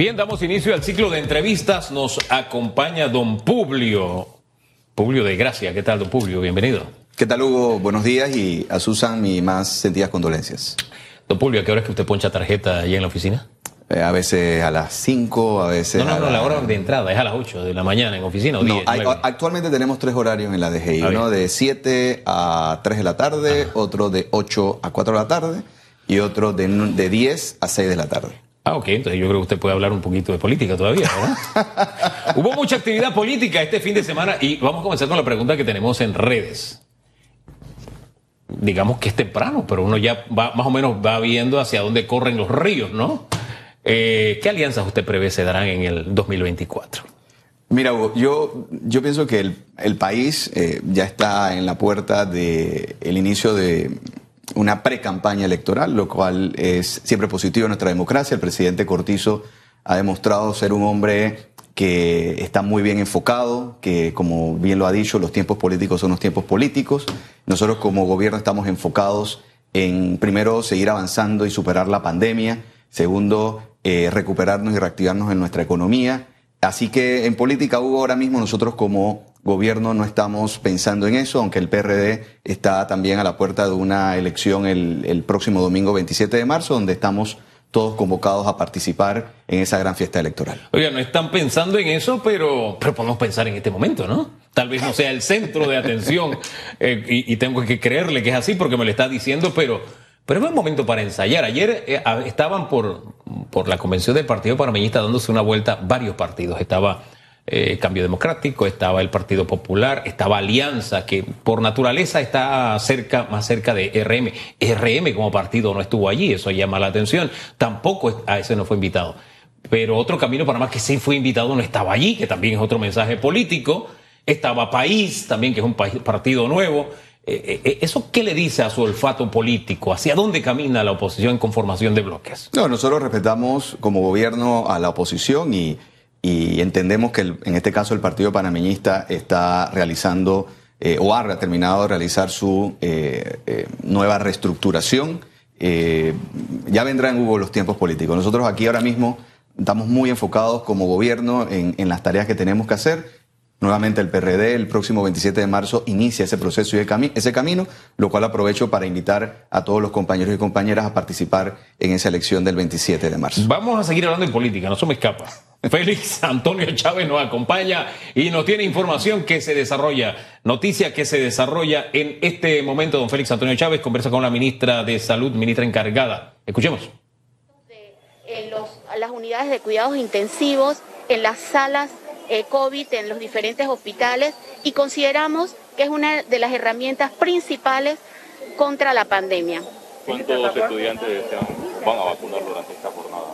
Bien, damos inicio al ciclo de entrevistas. Nos acompaña don Publio. Publio de Gracia. ¿Qué tal, don Publio? Bienvenido. ¿Qué tal, Hugo? Buenos días y a Susan mis más sentidas condolencias. Don Publio, ¿a qué hora es que usted poncha tarjeta allá en la oficina? Eh, a veces a las 5, a veces. No, no, a no, la hora de entrada es a las 8 de la mañana en oficina o No, 10, hay- 9? actualmente tenemos tres horarios en la DGI, Ah, uno bien. de 7 a 3 de la tarde, otro de 8 a 4 de la tarde y otro de, de 10 a 6 de la tarde. Ah, ok, entonces yo creo que usted puede hablar un poquito de política todavía, ¿verdad? Hubo mucha actividad política este fin de semana y vamos a comenzar con la pregunta que tenemos en redes. Digamos que es temprano, pero uno ya va, más o menos va viendo hacia dónde corren los ríos, ¿no? Eh, ¿Qué alianzas usted prevé se darán en el 2024? Mira, Hugo, yo, yo pienso que el, el país eh, ya está en la puerta del el inicio de una pre-campaña electoral, lo cual es siempre positivo en nuestra democracia. El presidente Cortizo ha demostrado ser un hombre que está muy bien enfocado, que como bien lo ha dicho, los tiempos políticos son los tiempos políticos. Nosotros como gobierno estamos enfocados en, primero, seguir avanzando y superar la pandemia. Segundo, eh, recuperarnos y reactivarnos en nuestra economía. Así que en política, Hugo, ahora mismo nosotros como gobierno no estamos pensando en eso, aunque el PRD está también a la puerta de una elección el, el próximo domingo 27 de marzo, donde estamos todos convocados a participar en esa gran fiesta electoral. Oiga, no están pensando en eso, pero, pero podemos pensar en este momento, ¿no? Tal vez no sea el centro de atención eh, y, y tengo que creerle que es así porque me lo está diciendo, pero, pero es buen momento para ensayar. Ayer eh, estaban por, por la convención del Partido Panameñista dándose una vuelta varios partidos. Estaba eh, Cambio Democrático, estaba el Partido Popular, estaba Alianza, que por naturaleza está cerca, más cerca de RM. RM como partido no estuvo allí, eso llama la atención. Tampoco a ese no fue invitado. Pero otro camino para más que sí fue invitado no estaba allí, que también es otro mensaje político. Estaba País, también que es un país- partido nuevo. Eh, eh, ¿Eso qué le dice a su olfato político? ¿Hacia dónde camina la oposición en conformación de bloques? No, nosotros respetamos como gobierno a la oposición y, y entendemos que el- en este caso el Partido Panameñista está realizando eh, o ha terminado de realizar su eh, eh, nueva reestructuración. Ya vendrán Hugo los tiempos políticos. Nosotros aquí ahora mismo estamos muy enfocados como gobierno en, en las tareas que tenemos que hacer. Nuevamente el PRD el próximo 27 de marzo inicia ese proceso y ese camino, lo cual aprovecho para invitar a todos los compañeros y compañeras a participar en esa elección del 27 de marzo. Vamos a seguir hablando de política, no se me escapa. Félix Antonio Chávez nos acompaña y nos tiene información que se desarrolla, noticia que se desarrolla en este momento. Don Félix Antonio Chávez conversa con la ministra de Salud, ministra encargada. Escuchemos. en los- las unidades de cuidados intensivos, en las salas eh, COVID, en los diferentes hospitales y consideramos que es una de las herramientas principales contra la pandemia. ¿Cuántos estudiantes van a vacunar durante esta jornada?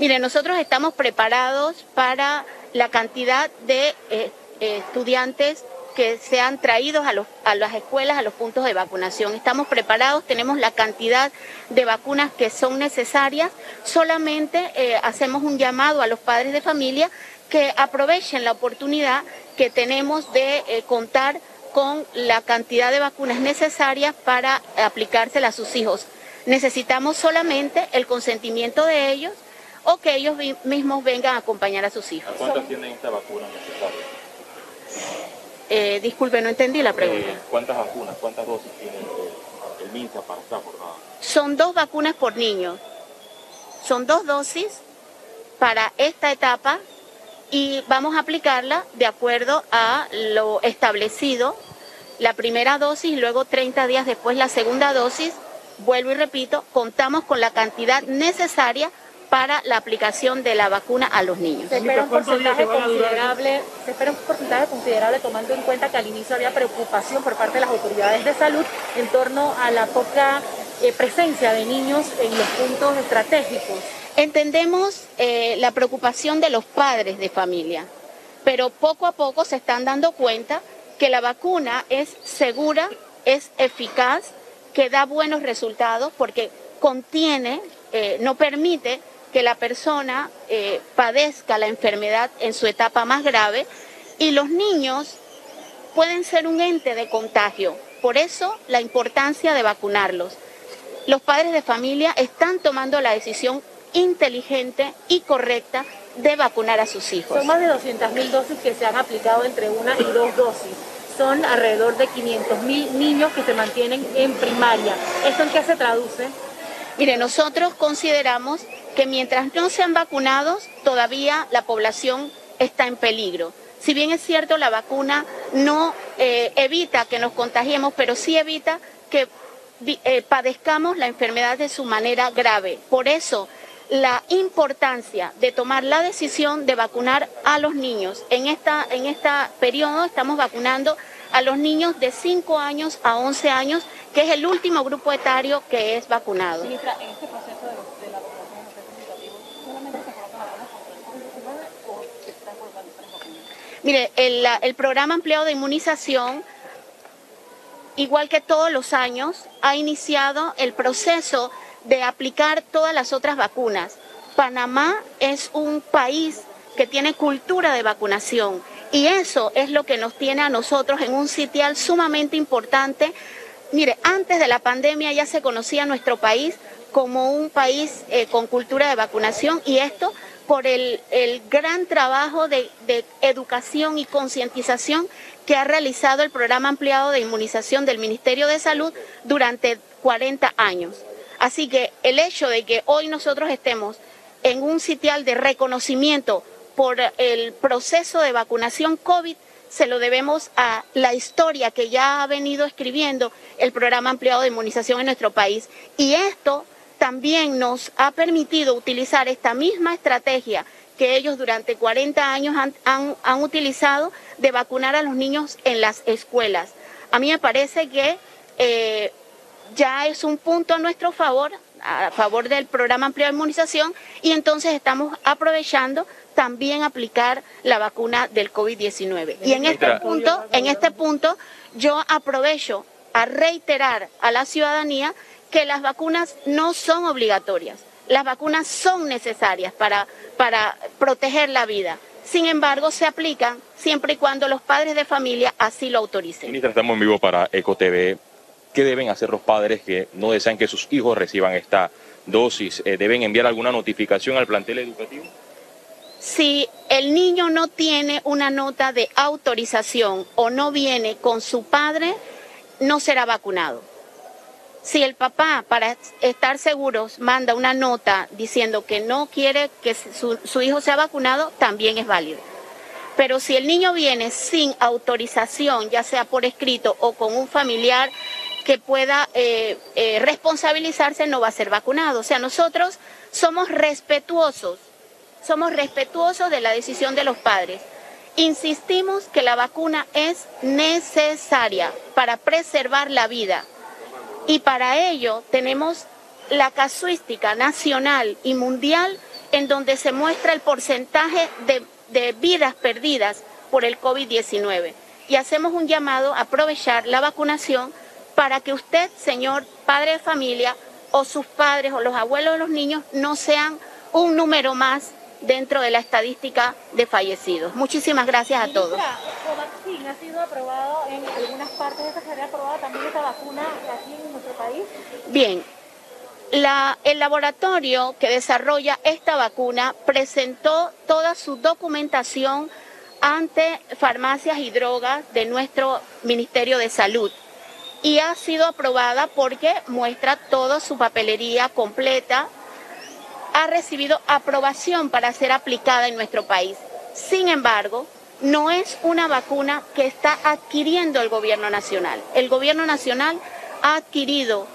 Mire, nosotros estamos preparados para la cantidad de eh, eh, estudiantes que sean traídos a, a las escuelas, a los puntos de vacunación. Estamos preparados, tenemos la cantidad de vacunas que son necesarias. Solamente eh, hacemos un llamado a los padres de familia que aprovechen la oportunidad que tenemos de contar con la cantidad de vacunas necesarias para aplicárselas a sus hijos. Necesitamos solamente el consentimiento de ellos o que ellos mismos vengan a acompañar a sus hijos. ¿Cuántas tienen esta vacuna necesaria? Eh, disculpe, no entendí la pregunta. Eh, ¿Cuántas vacunas, cuántas dosis tiene el, el MINSA para esta jornada? Son dos vacunas por niño. Son dos dosis para esta etapa y vamos a aplicarla de acuerdo a lo establecido. La primera dosis luego 30 días después la segunda dosis. Vuelvo y repito, contamos con la cantidad necesaria para la aplicación de la vacuna a los niños. Se espera un porcentaje considerable, se espera un porcentaje considerable tomando en cuenta que al inicio había preocupación por parte de las autoridades de salud en torno a la poca eh, presencia de niños en los puntos estratégicos. Entendemos eh, la preocupación de los padres de familia, pero poco a poco se están dando cuenta que la vacuna es segura, es eficaz, que da buenos resultados porque contiene, eh, no permite que la persona eh, padezca la enfermedad en su etapa más grave y los niños pueden ser un ente de contagio. Por eso la importancia de vacunarlos. Los padres de familia están tomando la decisión inteligente y correcta de vacunar a sus hijos. Son más de 200.000 dosis que se han aplicado entre una y dos dosis. Son alrededor de 500.000 niños que se mantienen en primaria. ¿Esto en qué se traduce? Mire, nosotros consideramos que mientras no sean vacunados, todavía la población está en peligro. Si bien es cierto, la vacuna no eh, evita que nos contagiemos, pero sí evita que eh, padezcamos la enfermedad de su manera grave. Por eso, la importancia de tomar la decisión de vacunar a los niños. En esta en este periodo estamos vacunando a los niños de 5 años a 11 años, que es el último grupo etario que es vacunado. Ministra, en este proceso de, de la vacunación ¿solamente se colocan vacunas contra el o se están colocando vacunas? Mire, el, el programa ampliado de inmunización igual que todos los años, ha iniciado el proceso de aplicar todas las otras vacunas. Panamá es un país que tiene cultura de vacunación y eso es lo que nos tiene a nosotros en un sitial sumamente importante. Mire, antes de la pandemia ya se conocía nuestro país como un país eh, con cultura de vacunación y esto por el, el gran trabajo de, de educación y concientización que ha realizado el programa ampliado de inmunización del Ministerio de Salud durante 40 años. Así que el hecho de que hoy nosotros estemos en un sitial de reconocimiento por el proceso de vacunación COVID se lo debemos a la historia que ya ha venido escribiendo el programa ampliado de inmunización en nuestro país. Y esto también nos ha permitido utilizar esta misma estrategia que ellos durante 40 años han, han, han utilizado de vacunar a los niños en las escuelas. A mí me parece que eh, ya es un punto a nuestro favor, a favor del programa ampliado de inmunización, y entonces estamos aprovechando también aplicar la vacuna del COVID-19. Y en este punto, en este punto, yo aprovecho a reiterar a la ciudadanía que las vacunas no son obligatorias. Las vacunas son necesarias para, para proteger la vida. Sin embargo, se aplican siempre y cuando los padres de familia así lo autoricen. Ministra, estamos en vivo para EcoTV. ¿Qué deben hacer los padres que no desean que sus hijos reciban esta dosis? Eh, ¿Deben enviar alguna notificación al plantel educativo? Si el niño no tiene una nota de autorización o no viene con su padre, no será vacunado. Si el papá, para estar seguros, manda una nota diciendo que no quiere que su, su, hijo sea vacunado, también es válido. Pero si el niño viene sin autorización, ya sea por escrito o con un familiar que pueda eh, eh, responsabilizarse, no va a ser vacunado. O sea, nosotros somos respetuosos, somos respetuosos de la decisión de los padres. Insistimos que la vacuna es necesaria para preservar la vida y para ello tenemos la casuística nacional y mundial en donde se muestra el porcentaje de, de vidas perdidas por el COVID-19. Y hacemos un llamado a aprovechar la vacunación para que usted, señor padre de familia, o sus padres o los abuelos de los niños no sean un número más dentro de la estadística de fallecidos. Muchísimas gracias a todos. ¿Covaxin ha sido aprobado en algunas partes de esta sería aprobada también esta vacuna aquí en nuestro país? Bien. La, el laboratorio que desarrolla esta vacuna presentó toda su documentación ante farmacias y drogas de nuestro Ministerio de Salud y ha sido aprobada porque muestra toda su papelería completa, ha recibido aprobación para ser aplicada en nuestro país. Sin embargo, no es una vacuna que está adquiriendo el gobierno nacional. El gobierno nacional ha adquirido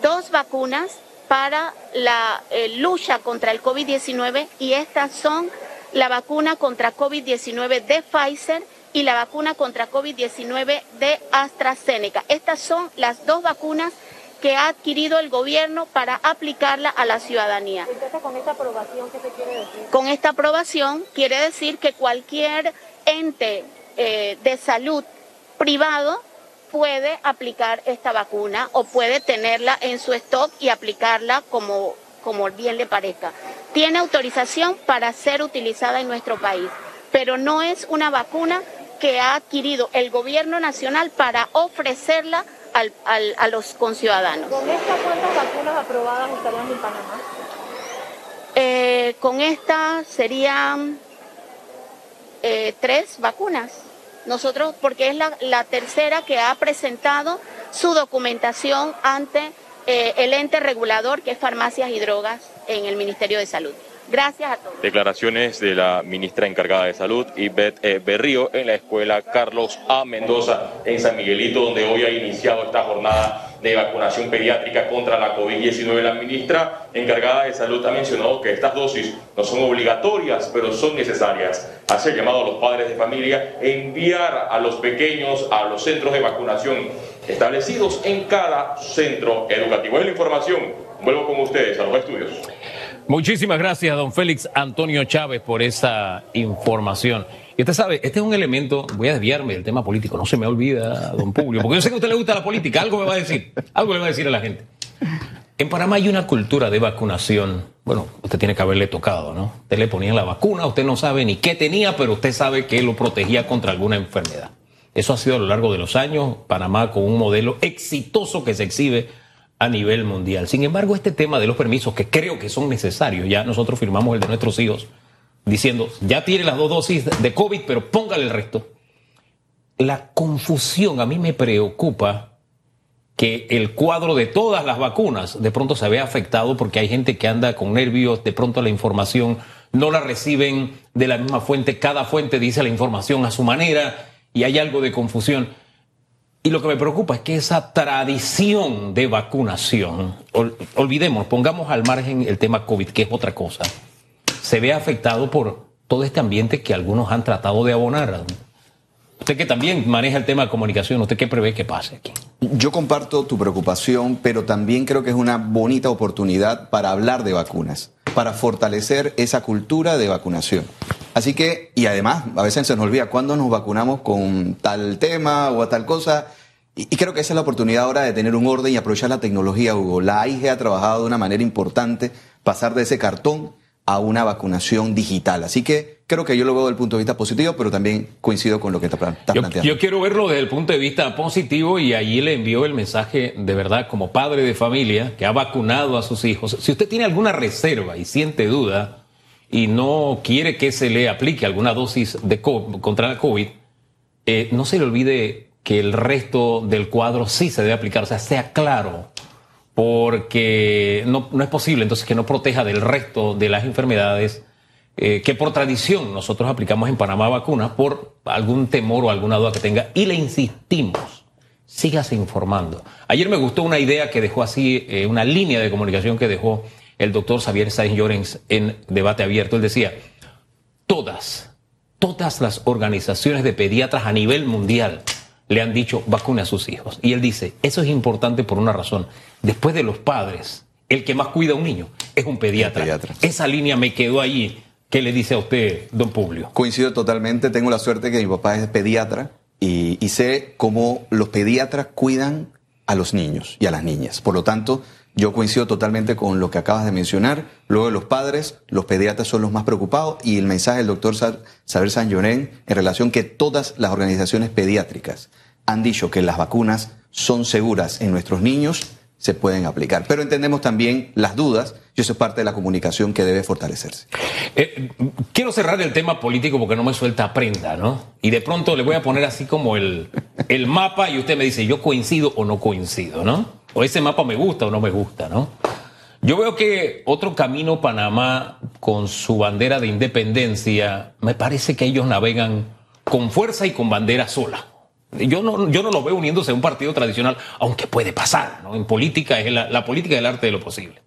dos vacunas para la eh, lucha contra el COVID-19 y estas son la vacuna contra COVID-19 de Pfizer y la vacuna contra COVID-19 de AstraZeneca. Estas son las dos vacunas que ha adquirido el gobierno para aplicarla a la ciudadanía. Entonces, con esta aprobación, ¿qué se quiere decir? Con esta aprobación quiere decir que cualquier ente eh, de salud privado puede aplicar esta vacuna o puede tenerla en su stock y aplicarla como, como bien le parezca. Tiene autorización para ser utilizada en nuestro país, pero no es una vacuna que ha adquirido el gobierno nacional para ofrecerla al, al, a los conciudadanos. ¿Con estas cuántas vacunas aprobadas estarían en Panamá? Eh, con esta serían eh, tres vacunas. Nosotros, porque es la, la, tercera que ha presentado su documentación ante eh, el ente regulador que es Farmacias y Drogas en el Ministerio de Salud. Gracias a todos. Declaraciones de la ministra encargada de Salud, Ivette Berrío, en la escuela Carlos A. Mendoza, en San Miguelito, donde hoy ha iniciado esta jornada de vacunación pediátrica contra la COVID-19. La ministra encargada de Salud ha mencionado que estas dosis no son obligatorias, pero son necesarias. Hace llamado a los padres de familia a enviar a los pequeños a los centros de vacunación establecidos en cada centro educativo. Es la información. Vuelvo con ustedes a los estudios. Muchísimas gracias, don Félix Antonio Chávez, por esa información. Y usted sabe, este es un elemento, voy a desviarme del tema político, no se me olvida, don Publio, porque yo sé que a usted le gusta la política, algo me va a decir, algo le va a decir a la gente. En Panamá hay una cultura de vacunación, bueno, usted tiene que haberle tocado, ¿no? Usted le ponía la vacuna, usted no sabe ni qué tenía, pero usted sabe que lo protegía contra alguna enfermedad. Eso ha sido a lo largo de los años, Panamá con un modelo exitoso que se exhibe a nivel mundial. Sin embargo, este tema de los permisos, que creo que son necesarios, ya nosotros firmamos el de nuestros hijos, diciendo, ya tiene las dos dosis de COVID, pero póngale el resto. La confusión a mí me preocupa que el cuadro de todas las vacunas de pronto se vea afectado porque hay gente que anda con nervios, de pronto la información no la reciben de la misma fuente, cada fuente dice la información a su manera y hay algo de confusión. Y lo que me preocupa es que esa tradición de vacunación, ol, olvidemos, pongamos al margen el tema COVID, que es otra cosa, se ve afectado por todo este ambiente que algunos han tratado de abonar. Usted que también maneja el tema de comunicación, ¿usted qué prevé que pase aquí? Yo comparto tu preocupación, pero también creo que es una bonita oportunidad para hablar de vacunas, para fortalecer esa cultura de vacunación. Así que, y además, a veces se nos olvida cuándo nos vacunamos con tal tema o a tal cosa. Y, creo que esa es la oportunidad ahora de tener un orden y aprovechar la tecnología, Hugo. La AIG ha trabajado de una manera importante, pasar de ese cartón a una vacunación digital. Así que creo que yo lo veo desde el punto de vista positivo, pero también coincido con lo que está, yo, planteando. Yo quiero verlo desde el punto de vista positivo y allí le envío el mensaje de verdad como padre de familia que ha vacunado a sus hijos. Si usted tiene alguna reserva y siente duda, y no quiere que se le aplique alguna dosis de COVID, contra la COVID, eh, no se le olvide que el resto del cuadro sí se debe aplicar, o sea, sea claro, porque no, no es posible entonces que no proteja del resto de las enfermedades eh, que por tradición nosotros aplicamos en Panamá vacunas por algún temor o alguna duda que tenga y le insistimos. Sígase informando. Ayer me gustó una idea que dejó así, eh, una línea de comunicación que dejó el doctor Xavier Sáenz Llorens en debate abierto. Él decía, todas, todas las organizaciones de pediatras a nivel mundial le han dicho vacune a sus hijos. Y él dice, eso es importante por una razón. Después de los padres, el que más cuida a un niño es un pediatra. pediatra. Esa línea me quedó ahí. ¿Qué le dice a usted, don Publio? Coincido totalmente. Tengo la suerte que mi papá es pediatra y, y sé cómo los pediatras cuidan a los niños y a las niñas. Por lo tanto, yo coincido totalmente con lo que acabas de mencionar. Luego de los padres, los pediatras son los más preocupados y el mensaje del doctor Saber San Llorén en relación que todas las organizaciones pediátricas han dicho que las vacunas son seguras en nuestros niños, se pueden aplicar. Pero entendemos también las dudas y eso es parte de la comunicación que debe fortalecerse. Eh, quiero cerrar el tema político porque no me suelta prenda, ¿no? Y de pronto le voy a poner así como el, el mapa y usted me dice, yo coincido o no coincido, ¿no? O ese mapa me gusta o no me gusta, ¿no? Yo veo que otro camino Panamá con su bandera de independencia, me parece que ellos navegan con fuerza y con bandera sola. Yo no, yo no lo veo uniéndose a un partido tradicional, aunque puede pasar, ¿no? En política es la, política es el arte de lo posible.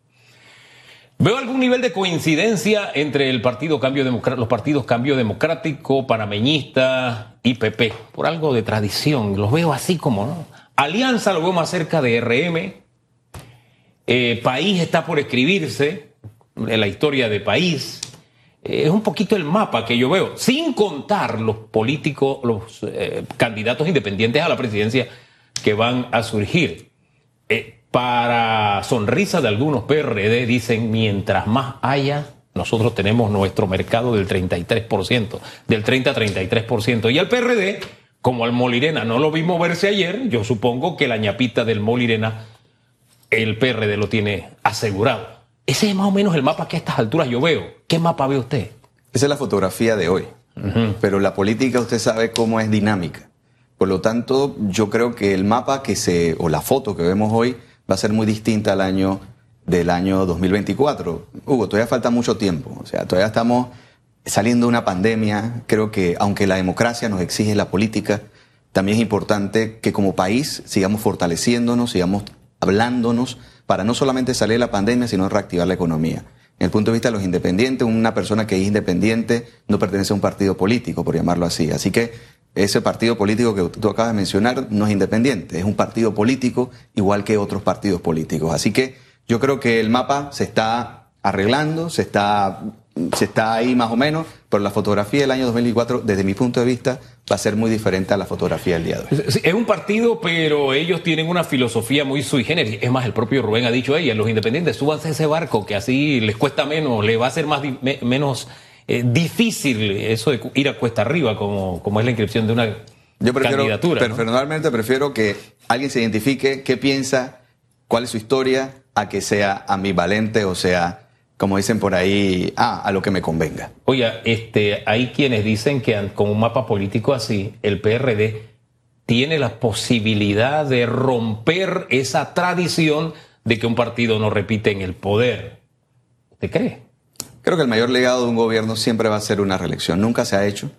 Veo algún nivel de coincidencia entre el partido Cambio los partidos Cambio Democrático, Panameñista y PP, por algo de tradición. Los veo así como, ¿no? Alianza lo veo más cerca de RM. Eh, país está por escribirse, en la historia de país. Eh, es un poquito el mapa que yo veo, sin contar los políticos, los eh, candidatos independientes a la presidencia que van a surgir. para sonrisa de algunos PRD, dicen, mientras más haya, nosotros tenemos nuestro mercado del 33%, del 30 a 33%. Y al PRD como al Molirena no lo vi moverse ayer, yo supongo que la ñapita del Molirena, el PRD lo tiene asegurado. Ese es más o menos el mapa que a estas alturas yo veo. ¿qué mapa ve usted? Esa es la fotografía de hoy. Pero la política usted sabe cómo es dinámica. Por lo tanto, yo creo que el mapa que se, o la foto que vemos hoy va a ser muy distinta al año del año 2024. Hugo, todavía falta mucho tiempo. O sea, todavía estamos saliendo de una pandemia. Creo que aunque la democracia nos exige la política, también es importante que como país sigamos fortaleciéndonos, sigamos hablándonos para no solamente salir de la pandemia, sino reactivar la economía. En el punto de vista de los independientes, una persona que es independiente no pertenece a un partido político, por llamarlo así. Así que ese partido político que tú acabas de mencionar no es independiente, es un partido político igual que otros partidos políticos. Así que yo creo que el mapa se está arreglando, se está, se está ahí más o menos, pero la fotografía del año 2004, desde mi punto de vista, va a ser muy diferente a la fotografía del día de hoy. Es un partido, pero ellos tienen una filosofía muy sui generis. Es más, el propio Rubén ha dicho ella, los independientes, súbanse a ese barco, que así les cuesta menos, les va a ser más menos eh, difícil eso de ir a cuesta arriba, como, como es la inscripción de una Yo prefiero, candidatura. Personalmente prefiero que alguien se identifique qué piensa, cuál es su historia, a que sea ambivalente o sea, como dicen por ahí, ah, a lo que me convenga. Oiga, este, hay quienes dicen que con un mapa político así, el PRD tiene la posibilidad de romper esa tradición de que un partido no repite en el poder. ¿Usted cree? Creo que el mayor legado de un gobierno siempre va a ser una reelección. Nunca se ha hecho.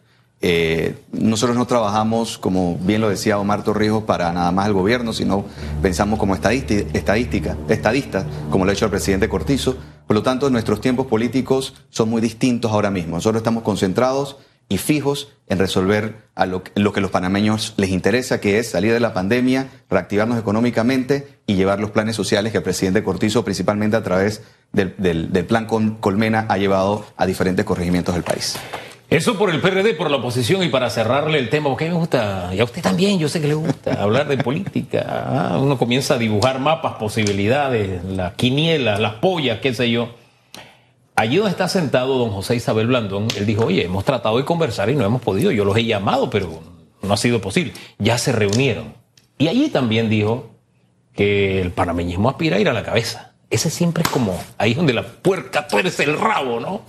Eh, nosotros no trabajamos, como bien lo decía Omar Torrijos, para nada más el gobierno, sino pensamos como estadística, estadistas, como lo ha hecho el presidente Cortizo. Por lo tanto, nuestros tiempos políticos son muy distintos ahora mismo. Nosotros estamos concentrados y fijos en resolver lo, lo, que los panameños les interesa, que es salir de la pandemia, reactivarnos económicamente y llevar los planes sociales que el presidente Cortizo, principalmente a través del, plan Colmena, ha llevado a diferentes corregimientos del país. Eso por el PRD, por la oposición y para cerrarle el tema, porque me gusta, y a usted también, yo sé que le gusta hablar de política. Ah, uno comienza a dibujar mapas, posibilidades, la quiniela, las pollas, qué sé yo. Allí donde está sentado don José Isabel Blandón, él dijo, oye, hemos tratado de conversar y no hemos podido, yo los he llamado, pero no ha sido posible. Ya se reunieron. Y allí también dijo que el panameñismo aspira a ir a la cabeza. Ese siempre es como, ahí donde la puerca tuerce el rabo, ¿no?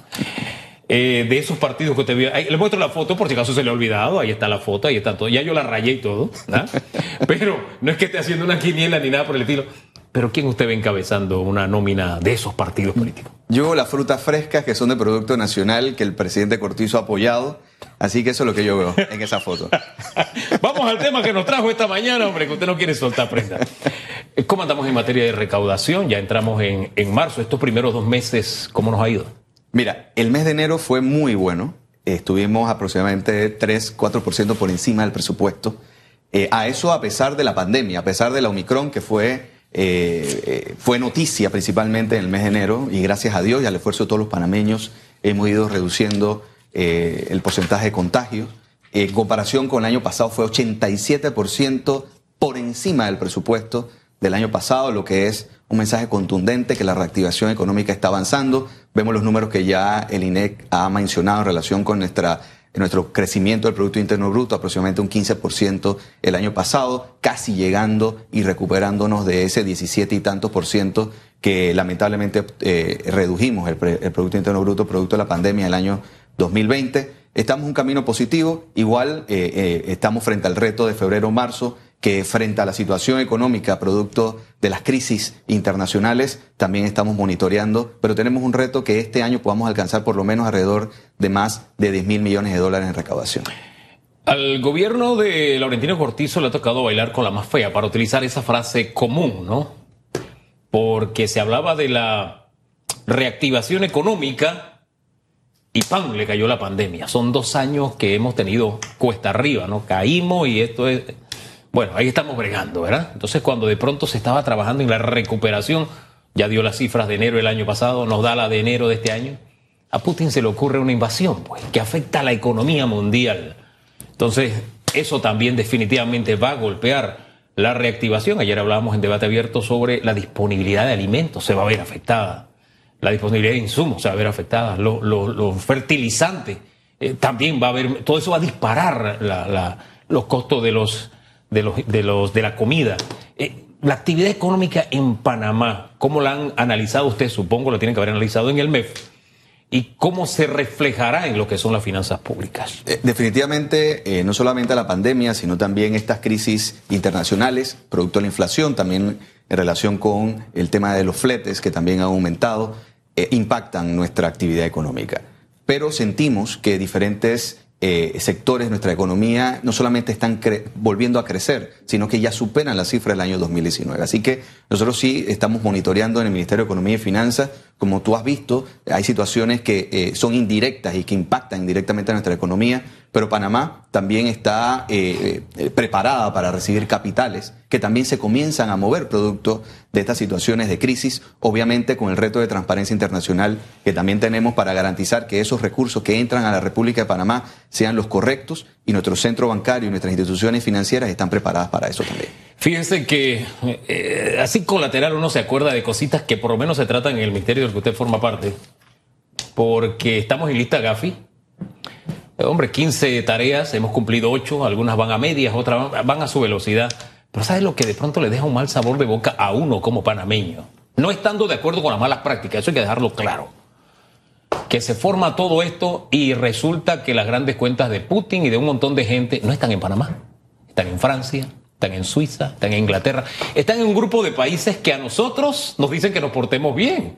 Eh, de esos partidos que te vi. Le muestro la foto por si acaso se le ha olvidado. Ahí está la foto, ahí está todo. Ya yo la rayé y todo. Pero no es que esté haciendo una quiniela ni nada por el estilo. Pero ¿quién usted ve encabezando una nómina de esos partidos políticos? Yo las frutas frescas que son de producto nacional que el presidente Cortizo ha apoyado. Así que eso es lo que yo veo en esa foto. Vamos al tema que nos trajo esta mañana, hombre, que usted no quiere soltar prenda. ¿Cómo andamos en materia de recaudación? Ya entramos en, en marzo. Estos primeros dos meses, ¿cómo nos ha ido? Mira, el mes de enero fue muy bueno. Estuvimos aproximadamente 3, 4% por encima del presupuesto. Eh, a eso a pesar de la pandemia, a pesar de la Omicron que fue eh, eh, fue noticia principalmente en el mes de enero y gracias a Dios y al esfuerzo de todos los panameños hemos ido reduciendo el porcentaje de contagios. En comparación con el año pasado fue 87% por encima del presupuesto del año pasado, lo que es un mensaje contundente que la reactivación económica está avanzando. Vemos los números que ya el INEC ha mencionado en relación con nuestro crecimiento del Producto Interno Bruto, aproximadamente un 15% el año pasado, casi llegando y recuperándonos de ese 17 y tantos por ciento que lamentablemente eh, redujimos el, Producto Interno Bruto producto de la pandemia del año 2020. Estamos en un camino positivo, igual eh, eh, estamos frente al reto de febrero-marzo que frente a la situación económica producto de las crisis internacionales también estamos monitoreando, pero tenemos un reto que este año podamos alcanzar por lo menos alrededor de más de 10 mil millones de dólares en recaudación. Al gobierno de Laurentino Cortizo le ha tocado bailar con la más fea, para utilizar esa frase común, ¿no? Porque se hablaba de la reactivación económica y ¡pam! le cayó la pandemia. Son dos años que hemos tenido cuesta arriba, ¿no? Caímos y esto es bueno, ahí estamos bregando, ¿verdad? Entonces, cuando de pronto se estaba trabajando en la recuperación, ya dio las cifras de enero del año pasado, nos da la de enero de este año, a Putin se le ocurre una invasión, pues, que afecta a la economía mundial. Entonces, eso también definitivamente va a golpear la reactivación. Ayer hablábamos en debate abierto sobre la disponibilidad de alimentos, se va a ver afectada. La disponibilidad de insumos se va a ver afectada. Los fertilizantes eh, también va a haber, todo eso va a disparar los costos de los de, los, de, los, de la comida. Eh, la actividad económica en Panamá, ¿cómo la han analizado ustedes? Supongo lo tienen que haber analizado en el MEF. y cómo se reflejará en lo que son las finanzas públicas. Eh, definitivamente, eh, no solamente la pandemia, sino también estas crisis internacionales, producto de la inflación, también en relación con el tema de los fletes, que también han aumentado, impactan nuestra actividad económica. Pero sentimos que diferentes eh, sectores de nuestra economía no solamente están volviendo a crecer, sino que ya superan la cifra del año 2019. Así que nosotros sí estamos monitoreando en el Ministerio de Economía y Finanzas, como tú has visto, hay situaciones que eh, son indirectas y que impactan directamente a nuestra economía, pero Panamá también está eh, preparada para recibir capitales que también se comienzan a mover producto de estas situaciones de crisis, obviamente con el reto de transparencia internacional que también tenemos para garantizar que esos recursos que entran a la República de Panamá sean los correctos y nuestro centro bancario y nuestras instituciones financieras están preparadas para eso también. Fíjense que eh, así colateral uno se acuerda de cositas que por lo menos se tratan en el ministerio del que usted forma parte, porque estamos en lista Gafi. Hombre, 15 tareas, hemos cumplido 8, algunas van a medias, otras van a su velocidad. Pero ¿sabes lo que de pronto le deja un mal sabor de boca a uno como panameño? No estando de acuerdo con las malas prácticas, eso hay que dejarlo claro. Que se forma todo esto y resulta que las grandes cuentas de Putin y de un montón de gente no están en Panamá, están en Francia, están en Suiza, están en Inglaterra, están en un grupo de países que a nosotros nos dicen que nos portemos bien.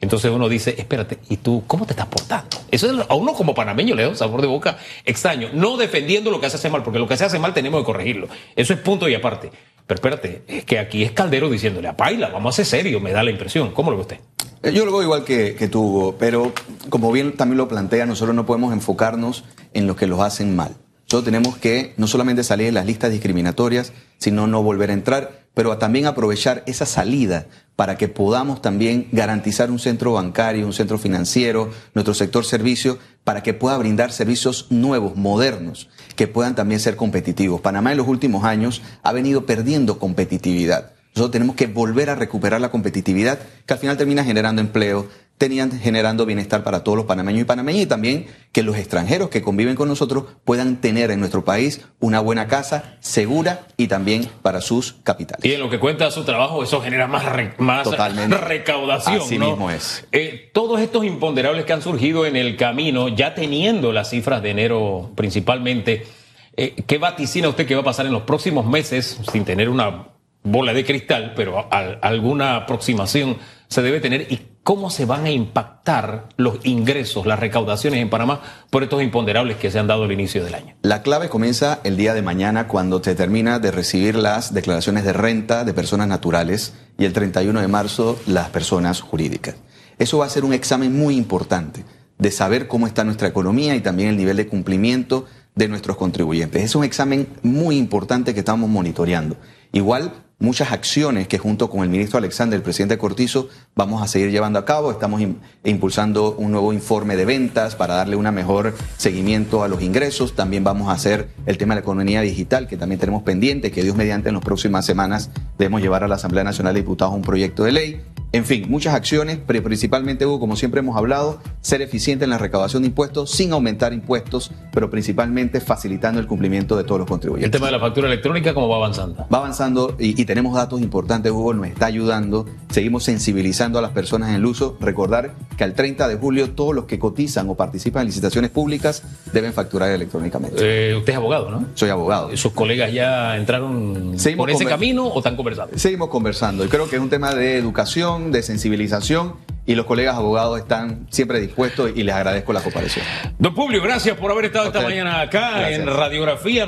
Entonces uno dice, espérate, ¿y tú cómo te estás portando? Eso a uno como panameño le da un sabor de boca extraño. No defendiendo lo que se hace mal, porque lo que se hace mal tenemos que corregirlo. Eso es punto y aparte. Pero espérate, es que aquí es Caldero diciéndole a Paila, vamos a ser serio, me da la impresión. ¿Cómo lo ve usted? Eh, yo lo veo igual que, que tú, Hugo, pero como bien también lo plantea, nosotros no podemos enfocarnos en lo que los hacen mal. Nosotros tenemos que no solamente salir de las listas discriminatorias, sino no volver a entrar, pero también aprovechar esa salida para que podamos también garantizar un centro bancario, un centro financiero, nuestro sector servicio, para que pueda brindar servicios nuevos, modernos, que puedan también ser competitivos. Panamá en los últimos años ha venido perdiendo competitividad. Nosotros tenemos que volver a recuperar la competitividad que al final termina generando empleo, tenían generando bienestar para todos los panameños y panameñas y también que los extranjeros que conviven con nosotros puedan tener en nuestro país una buena casa segura y también para sus capitales. Y en lo que cuenta su trabajo, eso genera más, más recaudación. Así mismo es. Eh, todos estos imponderables que han surgido en el camino, ya teniendo las cifras de enero principalmente, eh, ¿qué vaticina usted que va a pasar en los próximos meses sin tener una bola de cristal, pero alguna aproximación se debe tener y cómo se van a impactar los ingresos, las recaudaciones en Panamá por estos imponderables que se han dado al inicio del año. La clave comienza el día de mañana cuando se termina de recibir las declaraciones de renta de personas naturales y el 31 de marzo las personas jurídicas. Eso va a ser un examen muy importante de saber cómo está nuestra economía y también el nivel de cumplimiento de nuestros contribuyentes. Es un examen muy importante que estamos monitoreando. Igual muchas acciones que junto con el ministro Alexander, el presidente Cortizo, vamos a seguir llevando a cabo. Estamos impulsando un nuevo informe de ventas para darle una mejor seguimiento a los ingresos. También vamos a hacer el tema de la economía digital, que también tenemos pendiente, que Dios mediante en las próximas semanas debemos llevar a la Asamblea Nacional de Diputados un proyecto de ley. En fin, muchas acciones, pero principalmente, Hugo, como siempre hemos hablado, ser eficiente en la recaudación de impuestos sin aumentar impuestos, pero principalmente facilitando el cumplimiento de todos los contribuyentes. El tema de la factura electrónica, ¿cómo va avanzando? Va avanzando y, tenemos datos importantes, Hugo, nos está ayudando. Seguimos sensibilizando a las personas en el uso. Recordar que al 30 de julio todos los que cotizan o participan en licitaciones públicas deben facturar electrónicamente. Eh, usted es abogado, ¿no? Soy abogado. ¿Sus colegas ya entraron por ese camino o están conversando? Seguimos conversando y creo que es un tema de educación de sensibilización y los colegas abogados están siempre dispuestos y les agradezco la cooperación. Don Publio, gracias por haber estado esta mañana acá en Radiografía.